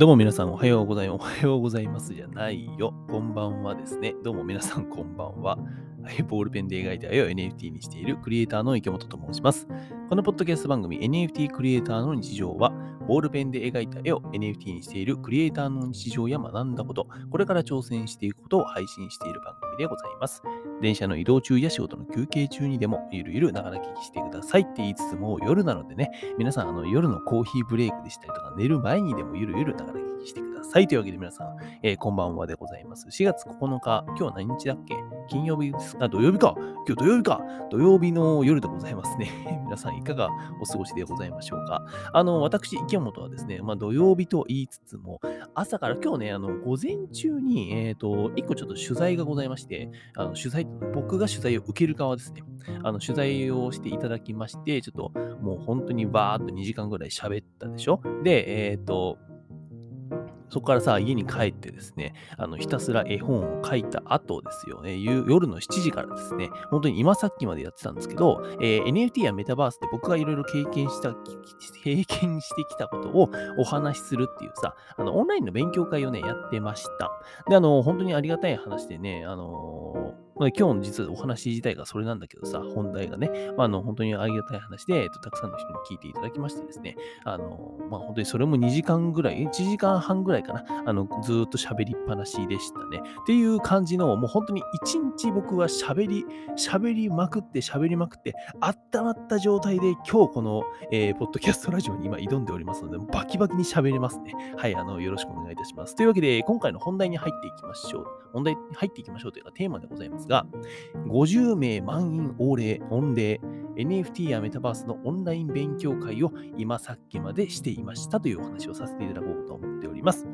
どうも皆さんおはようございます。おはようございますじゃないよ。こんばんはですね。どうも皆さんこんばんは。ボールペンで描いた絵を NFT にしているクリエイターの池本と申します。このポッドキャスト番組 NFT クリエイターの日常は、ボールペンで描いた絵を NFT にしているクリエイターの日常や学んだこと、これから挑戦していくことを配信している番でございます。電車の移動中や仕事の休憩中にでもゆるゆるながら聞きしてくださいって言いつつも夜なのでね、皆さんあの夜のコーヒーブレイクでしたりとか寝る前にでもゆるゆるながら聞きしてください。というわけで皆さん、えー、こんばんはでございます。4月9日、今日は何日だっけ？金曜日ですあ、土曜日か？今日土曜日か？土曜日の夜でございますね。皆さんいかがお過ごしでございましょうか？あの、私、池本はですね、まあ土曜日と言いつつも、朝から今日ね、あの、午前中に、えっ、ー、と、一個ちょっと取材がございまして、してあの、取材、僕が取材を受ける側ですね。あの、取材をしていただきまして、ちょっともう本当にバーっと2時間ぐらい喋ったでしょ？で、えっ、ー、と、そこからさ、家に帰ってですね、あのひたすら絵本を書いた後ですよね、夜の7時からですね、本当に今さっきまでやってたんですけど、えー、NFT やメタバースで僕がいろいろ経験した、経験してきたことをお話しするっていうさ、あのオンラインの勉強会をね、やってました。で、あの、本当にありがたい話でね、あのーまあ、今日の実はお話自体がそれなんだけどさ、本題がね、まあ、あの本当にありがたい話で、えっと、たくさんの人に聞いていただきましてですね、あの、まあ、本当にそれも2時間ぐらい、1時間半ぐらいかな、あの、ずっと喋りっぱなしでしたね。っていう感じの、もう本当に1日僕は喋り、喋りまくって喋りまくって、温まった状態で今日この、えー、ポッドキャストラジオに今挑んでおりますので、バキバキに喋れますね。はい、あの、よろしくお願いいたします。というわけで、今回の本題に入っていきましょう。本題に入っていきましょうというかテーマでございますが、50名満員御礼、御礼、NFT やメタバースのオンライン勉強会を今さっきまでしていましたというお話をさせていただこうと思っております。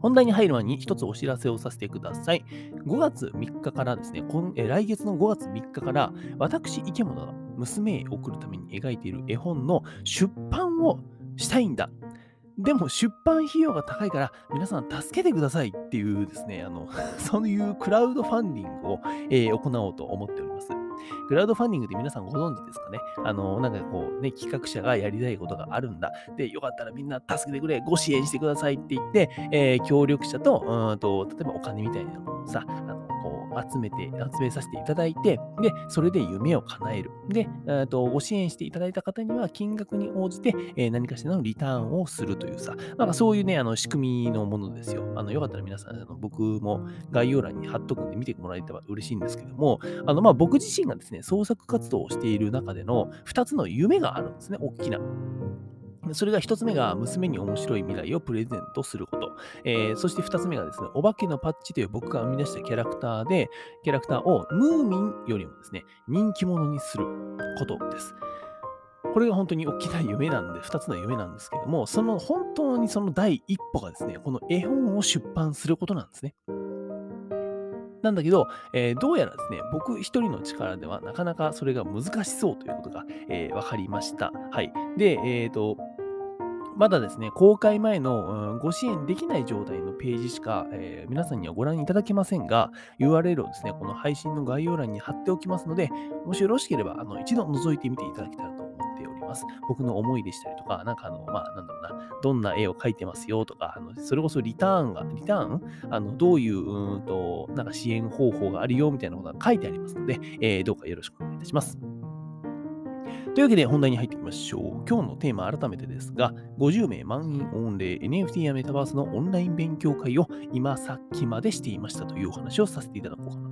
本題に入る前に一つお知らせをさせてください。5月3日からですね、今え来月の5月3日から私、池本が娘へ送るために描いている絵本の出版をしたいんだ。でも出版費用が高いから皆さん助けてくださいっていうですね、あの、そういうクラウドファンディングを、えー、行おうと思っております。クラウドファンディングって皆さんご存知ですかね？あの、なんかこうね、企画者がやりたいことがあるんだ。で、よかったらみんな助けてくれ、ご支援してくださいって言って、えー、協力者と、うんと、例えばお金みたいなのをさ、集めて、集めさせていただいて、で、それで夢を叶える。で、えー、とご支援していただいた方には、金額に応じて、えー、何かしらのリターンをするというさ、なんかそういうね、あの仕組みのものですよ。あのよかったら皆さん、あの僕も概要欄に貼っとくんで見てもらえたら嬉しいんですけども、あのまあ僕自身がですね、創作活動をしている中での2つの夢があるんですね、大きな。それが1つ目が娘に面白い未来をプレゼントすること。えー、そして2つ目がですね、お化けのパッチという僕が生み出したキャラクターで、キャラクターをムーミンよりもですね、人気者にすることです。これが本当に大きな夢なんで、2つの夢なんですけども、その本当にその第一歩がですね、この絵本を出版することなんですね。なんだけど、えー、どうやらですね、僕一人の力ではなかなかそれが難しそうということが、えー、分かりました。はい。で、えっ、ー、と、まだですね、公開前の、ご支援できない状態のページしか、えー、皆さんにはご覧いただけませんが、URL をですね、この配信の概要欄に貼っておきますので、もしよろしければ、あの一度覗いてみていただけたらと思っております。僕の思いでしたりとか、なんかあの、まあ、なんだろうな、どんな絵を描いてますよとか、あのそれこそリターンが、リターン？あのどういう、うんと、なんか支援方法があるよみたいなことが書いてありますので、えー、どうかよろしくお願いいたします。というわけで本題に入っていきましょう。今日のテーマ改めてですが、50名満員御礼 NFT やメタバースのオンライン勉強会を今さっきまでしていましたというお話をさせていただこうかな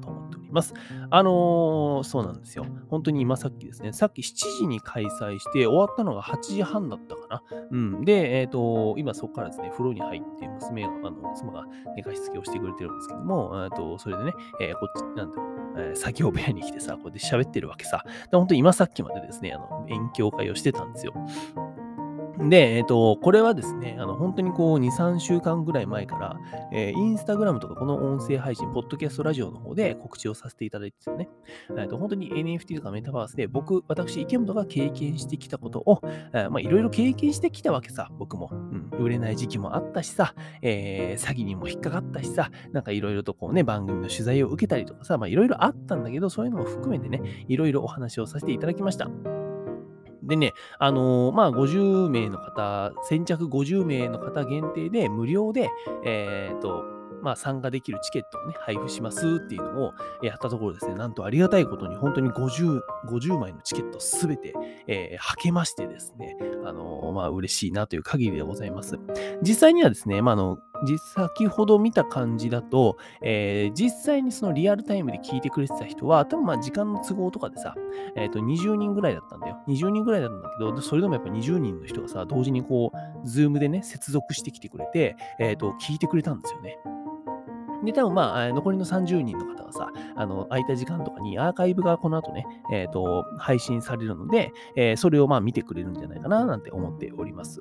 ます。あのー、そうなんですよ。本当に今さっきですね、さっき7時に開催して終わったのが8時半だったかな。うん。で、えっ、ー、と、今そこからですね、風呂に入って娘が、あの妻が寝かしつけをしてくれてるんですけども、えっと、それでね、えー、こっち、なんだろう、え、作業部屋に来てさ、こうやって喋ってるわけさ。本当に今さっきまでですね、あの、勉強会をしてたんですよ。で、えっ、ー、と、これはですね、あの、本当にこう、2、3週間ぐらい前から、えー、インスタグラムとかこの音声配信、ポッドキャストラジオの方で告知をさせていただいてですよね。えーと、本当に NFT とかメタバースで、僕、私、池本が経験してきたことを、えー、まあ、いろいろ経験してきたわけさ、僕も。うん、売れない時期もあったしさ、えー、詐欺にも引っかかったしさ、なんかいろいろとこうね、番組の取材を受けたりとかさ、まあ、いろいろあったんだけど、そういうのも含めてね、いろいろお話をさせていただきました。でね、あのーまあ、50名の方、先着50名の方限定で無料で、えっ、と、まあ、参加できるチケットをね、配布しますっていうのをやったところですね、なんとありがたいことに本当に50、50枚のチケットすべて、えー、はけましてですね、あのーまあ、嬉しいなという限りでございます。実際にはですね、まあ、あの、実先ほど見た感じだと、えー実際にそのリアルタイムで聞いてくれてた人は、多分まあ時間の都合とかでさ、えっ、と、20人ぐらいだったんだよ。20人ぐらいだったんだけど、それでもやっぱ20人の人がさ、同時にこう、ズームでね、接続してきてくれて、えっ、と、聞いてくれたんですよね。で、多分まあ、残りの30人の方はさ、あの、空いた時間とかにアーカイブがこの後ね、えっ、と、配信されるので、えーそれをまあ見てくれるんじゃないかな、なんて思っております。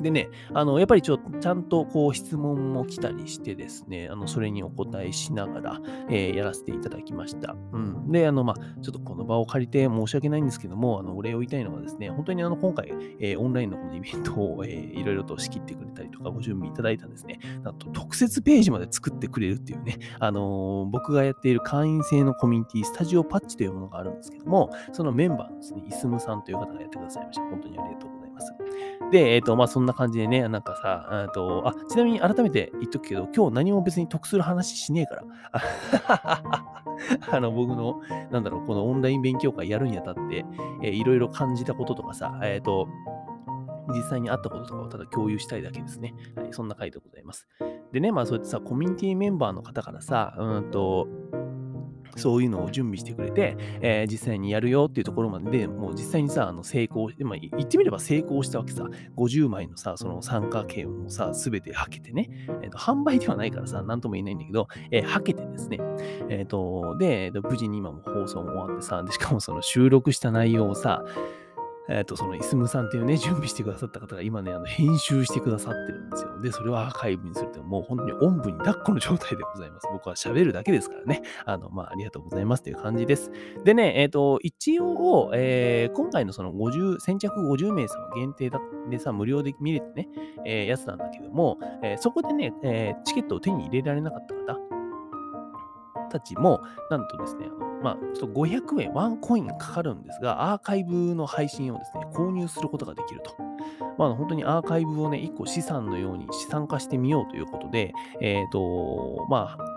でね、あの、やっぱりちょ、ちゃんとこう質問も来たりしてですね、あの、それにお答えしながら、えーやらせていただきました。うん。で、あの、まあ、ちょっとこの場を借りて申し訳ないんですけども、あの、お礼を言いたいのはですね、本当にあの、今回、えーオンラインのこのイベントを、えーいろいろと仕切ってくれたりとか、ご準備いただいたんですね。なんと、特設ページまで作ってくれるっていうね、あのー僕がやっている会員制のコミュニティ、スタジオパッチというものがあるんですけども、そのメンバーのですね、イスムさんという方がやってくださいました。本当にありがとうございます。で、えっ、と、まあ、そんな感じでね、なんかさ、えっと、あ、ちなみに改めて言っとくけど、今日何も別に得する話しねえから。あの、僕の、なんだろう、このオンライン勉強会やるにあたって、えーいろいろ感じたこととかさ、えっ、と、実際にあったこととかをただ共有したいだけですね。はい、そんな回でございます。でね、まあそうやってさ、コミュニティメンバーの方からさ、うんと、そういうのを準備してくれて、えー実際にやるよっていうところまでもう実際にさ、あの成功、まあ、言ってみれば成功したわけさ、50枚のさ、その参加券をさ、すべてはけてね、えーと、販売ではないからさ、なんとも言えないんだけど、えーはけてですね、えっ、と、で、無事に今も放送も終わってさ、でしかもその収録した内容をさ、えっ、と、そのイスムさんっていうね、準備してくださった方が今ね、あの編集してくださってるんですよ。で、それをアーカイブにするって、もう本当におんぶに抱っこの状態でございます。僕は喋るだけですからね。あの、まあ、ありがとうございますという感じです。でね、えっ、と、一応、えー今回のその50、先着50名様限定だでさ、無料で見れてね、えーやつなんだけども、えーそこでね、えーチケットを手に入れられなかった方、たちも、なんとですね、まあ、ちょっと500円、ワンコインかかるんですが、アーカイブの配信をですね、購入することができると。まあ、本当にアーカイブをね、一個資産のように資産化してみようということで、えっ、と、まあ、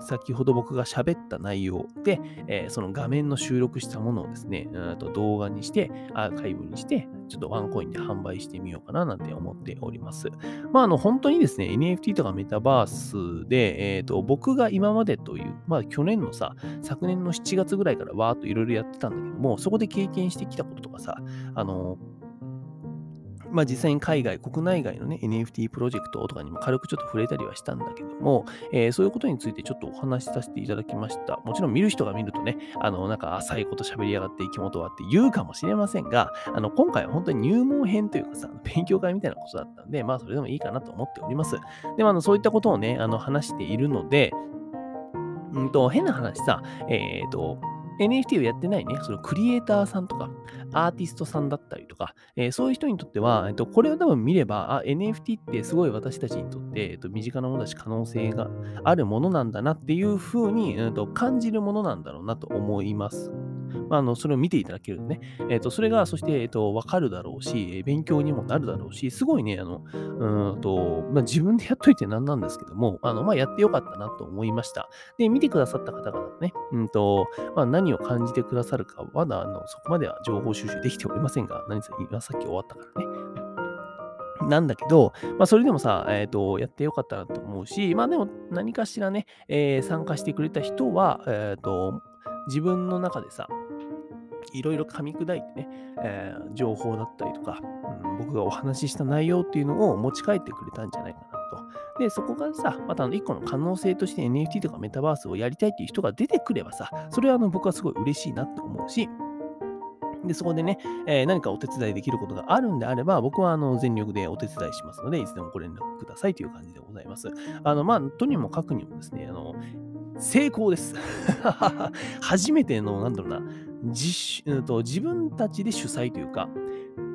先ほど僕が喋った内容で、えーその画面の収録したものをですね、うんと動画にして、アーカイブにして、ちょっとワンコインで販売してみようかななんて思っております。まあ、あの、本当にですね、NFT とかメタバースで、えっ、と、僕が今までという、まあ、去年のさ、昨年の7月ぐらいからわーっといろいろやってたんだけども、そこで経験してきたこととかさ、あの、まあ実際に海外、国内外のね、NFT プロジェクトとかにも軽くちょっと触れたりはしたんだけども、えーそういうことについてちょっとお話しさせていただきました。もちろん見る人が見るとね、あの、なんか浅いこと喋りやがって生き物はって言うかもしれませんが、あの、今回は本当に入門編というかさ、勉強会みたいなことだったんで、まあそれでもいいかなと思っております。でもあの、そういったことをね、あの、話しているので、うんと、変な話さ、えっ、と、NFT をやってないね、そのクリエイターさんとか、アーティストさんだったりとか、えーそういう人にとっては、えっと、これを多分見れば、あ、NFT ってすごい私たちにとって、えっと、身近なものだし可能性があるものなんだなっていうふうに、うんと、感じるものなんだろうなと思います。まあ、あのそれを見ていただけるとね、えっと、それが、そして、えっと、わかるだろうし、勉強にもなるだろうし、すごいね、あの、うんと、まあ、自分でやっといてなんなんですけども、あの、まあ、やってよかったなと思いました。で、見てくださった方々ね、うんと、まあ、何を感じてくださるか、まだあのそこまでは情報収集できておりませんが、何せ今さっき終わったからね。なんだけど、まあ、それでもさ、えっ、と、やってよかったなと思うし、まあでも何かしらね、えー参加してくれた人は、えっ、と、自分の中でさ、いろいろ噛み砕いてね、えー情報だったりとか、うん僕がお話しした内容っていうのを持ち帰ってくれたんじゃないかなと。で、そこがさ、またあの一個の可能性として NFT とかメタバースをやりたいっていう人が出てくればさ、それはあの僕はすごい嬉しいなって思うし、で、そこでね、えー何かお手伝いできることがあるんであれば、僕はあの全力でお手伝いしますので、いつでもご連絡くださいという感じでございます。あの、まあ、とにもかくにもですね、あの、成功です。初めての、なんだろうな、自主と自分たちで主催というか、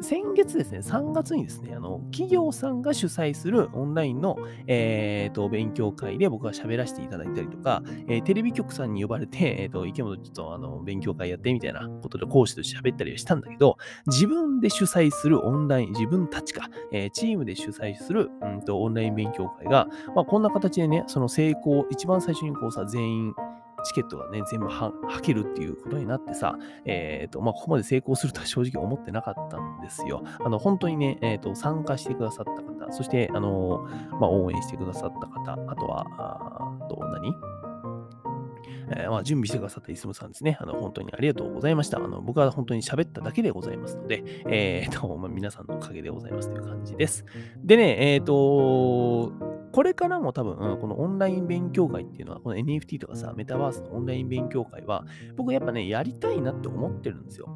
先月ですね、3月にですね、あの企業さんが主催するオンラインの、えーと、勉強会で僕が喋らせていただいたりとか、えー、テレビ局さんに呼ばれて、えーと、池本ちょっとあの勉強会やってみたいなことで講師として喋ったりはしたんだけど、自分で主催するオンライン、自分たちか、え、チームで主催する、うんと、オンライン勉強会が、まあ、こんな形でね、その成功、一番最初にこうさ、全員、チケットがね、全部はけるっていうことになってさ、えっ、ー、と、まあ、ここまで成功するとは正直思ってなかったんですよ。あの、本当にね、えっ、ー、と、参加してくださった方、そして、あの、まあ、応援してくださった方、あとは、あと何？え、まあ、準備してくださったイスムさんですね。あの本当にありがとうございました。あの僕は本当に喋っただけでございますので、えーとまあ、皆さんのおかげでございますという感じです。でね、えっ、とこれからも多分、このオンライン勉強会っていうのは、この NFT とかさ、メタバースのオンライン勉強会は、僕やっぱね、やりたいなって思ってるんですよ。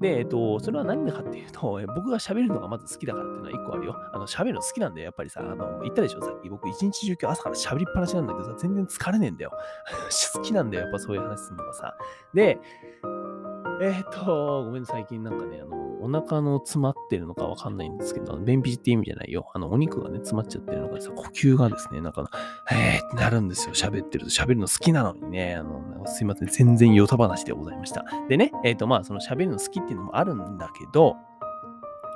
で、えっと、それは何でかっていうと、僕が喋るのがまず好きだからっていうのは一個あるよ。あの、喋るの好きなんだよ。やっぱりさ、あの、言ったでしょ、さっき僕一日中今日朝から喋りっぱなしなんだけどさ、全然疲れねえんだよ。好きなんだよ、やっぱそういう話するのがさ。で、え、っと、ごめん、最近なんかね、あの、お腹の詰まってるのかわかんないんですけど、便秘って意味じゃないよ。あの、お肉がね、詰まっちゃってるのがさ、呼吸がですね、なんか、へーってなるんですよ。喋ってると。喋るの好きなのにね、あの、すいません、全然ヨタ話でございました。でね、えー、っと、まあ、その喋るの好きっていうのもあるんだけど、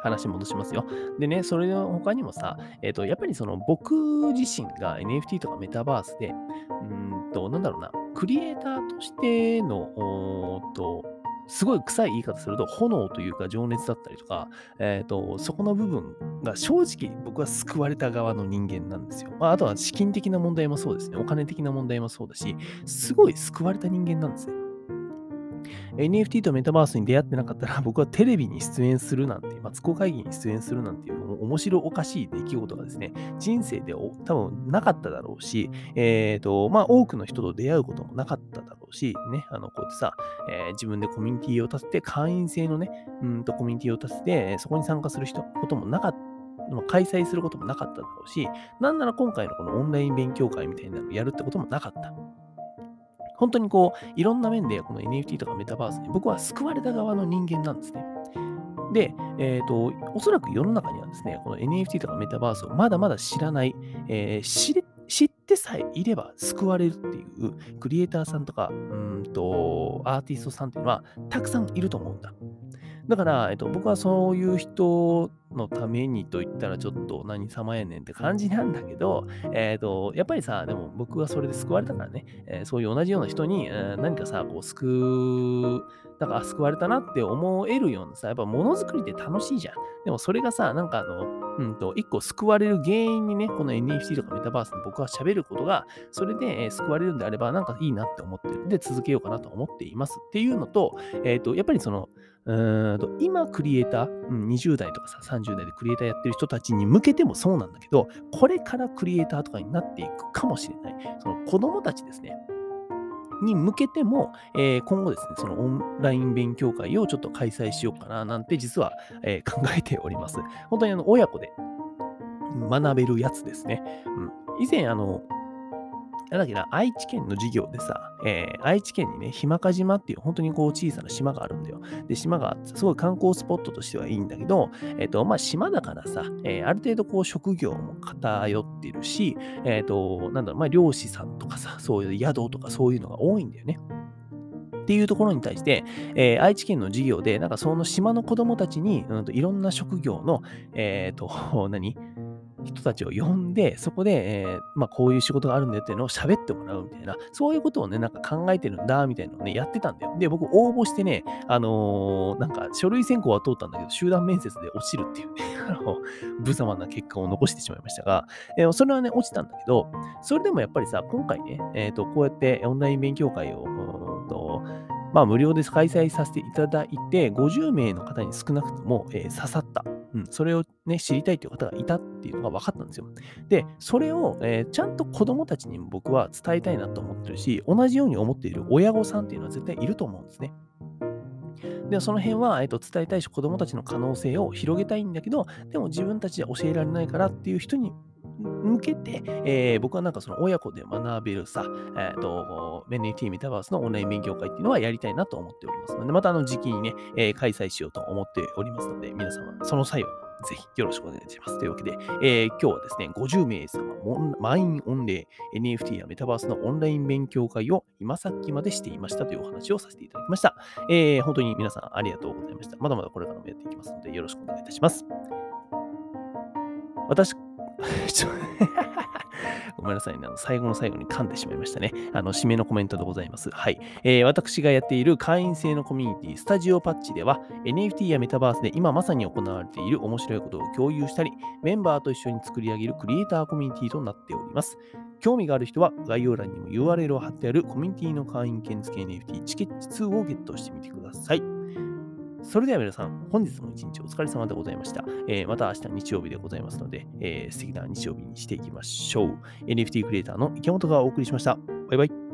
話戻しますよ。でね、それの他にもさ、えっ、ー、と、やっぱりその僕自身が NFT とかメタバースで、うんと、なんだろうな、クリエイターとしての、おーと、すごい臭い言い方すると、炎というか情熱だったりとか、えっ、ー、と、そこの部分が正直僕は救われた側の人間なんですよ。まあ、あとは資金的な問題もそうですね。お金的な問題もそうだし、すごい救われた人間なんですね。NFT とメタバースに出会ってなかったら、僕はテレビに出演するなんて、マツコ会議に出演するなんていう面白おかしい出来事がですね、人生で多分なかっただろうし、えっ、ー、と、まあ、多くの人と出会うこともなかっただろうし、ね、あの、こうやってさ、えー、自分でコミュニティを立てて、会員制のね、うんとコミュニティを立てて、そこに参加する人、こともなかった。開催することもなかっただろうし、なんなら今回のこのオンライン勉強会みたいなのをやるってこともなかった。本当にこう、いろんな面でこの NFT とかメタバースに僕は救われた側の人間なんですね。で、えっ、ー、と、おそらく世の中にはですね、この NFT とかメタバースをまだまだ知らない、えー、知れ知ってさえいれば救われるっていうクリエイターさんとか、うんと、アーティストさんっていうのはたくさんいると思うんだ。だから、えっと、僕はそういう人のためにと言ったらちょっと何様やねんって感じなんだけど、えっ、と、やっぱりさ、でも僕はそれで救われたからね、えー、そういう同じような人に、えー、何かさ、こう救う、だか救われたなって思えるようなさ、やっぱものづくりって楽しいじゃん。でもそれがさ、なんかあの、うんと、一個救われる原因にね、この NFT とかメタバースで僕は喋ることが、それで、え、救われるんであれば、なんかいいなって思ってる。で、続けようかなと思っていますっていうのと、えっ、と、やっぱりその、うんと今、クリエイター、20代とかさ、30代でクリエイターやってる人たちに向けてもそうなんだけど、これからクリエイターとかになっていくかもしれない。その子供たちですね。に向けても、えー、今後ですね、そのオンライン勉強会をちょっと開催しようかななんて実は、えー、考えております。本当にあの親子で学べるやつですね。うん、以前、あの、なんだっけな、愛知県の授業でさ、えー、愛知県にね、日間賀島っていう本当にこう小さな島があるんだよ。で、島がすごい観光スポットとしてはいいんだけど、えっ、ー、と、まあ、島だからさ、えー、ある程度こう職業も偏ってるし、えっ、と、なんだろう、まあ、漁師さんとかさ、そういう宿とかそういうのが多いんだよね。っていうところに対して、えー、愛知県の授業で、なんかその島の子供たちに、うん、といろんな職業の、えっ、と、何？人たちを呼んで、そこで、えー、まあ、こういう仕事があるんだよっていうのを喋ってもらうみたいな、そういうことをね、なんか考えてるんだ、みたいなのをね、やってたんだよ。で、僕応募してね、あのー、なんか書類選考は通ったんだけど、集団面接で落ちるっていうね、あの、無様な結果を残してしまいましたが、えー、それはね、落ちたんだけど、それでもやっぱりさ、今回ね、えっ、と、こうやってオンライン勉強会を、とまあ、無料で開催させていただいて、50名の方に少なくとも、え、刺さった。うん、それをね、知りたいという方がいたっていうのが分かったんですよ。で、それを、えー、ちゃんと子供たちにも僕は伝えたいなと思ってるし、同じように思っている親御さんっていうのは絶対いると思うんですね。で、その辺は、えーと、伝えたいし、子供たちの可能性を広げたいんだけど、でも自分たちで教えられないからっていう人に向けて、えー僕はなんかその親子で学べるさ、えっ、と、NFT メタバースのオンライン勉強会っていうのはやりたいなと思っておりますので、またあの時期にね、えー開催しようと思っておりますので、皆様、その際はぜひよろしくお願いします。というわけで、えー今日はですね、50名様もん満員御礼 NFT やメタバースのオンライン勉強会を今さっきまでしていましたというお話をさせていただきました。えー本当に皆さんありがとうございました。まだまだこれからもやっていきますので、よろしくお願いいたします。私、ごめんなさいね。あの最後の最後に噛んでしまいましたね。あの、締めのコメントでございます。はい。えー私がやっている会員制のコミュニティ、スタジオパッチでは、NFT やメタバースで今まさに行われている面白いことを共有したり、メンバーと一緒に作り上げるクリエイターコミュニティとなっております。興味がある人は概要欄にも URL を貼ってあるコミュニティの会員券付け NFT チケッチ2をゲットしてみてください。それでは皆さん、本日も一日お疲れ様でございました。えーまた明日日曜日でございますので、えー素敵な日曜日にしていきましょう。NFT クリエイターの池本がお送りしました。バイバイ。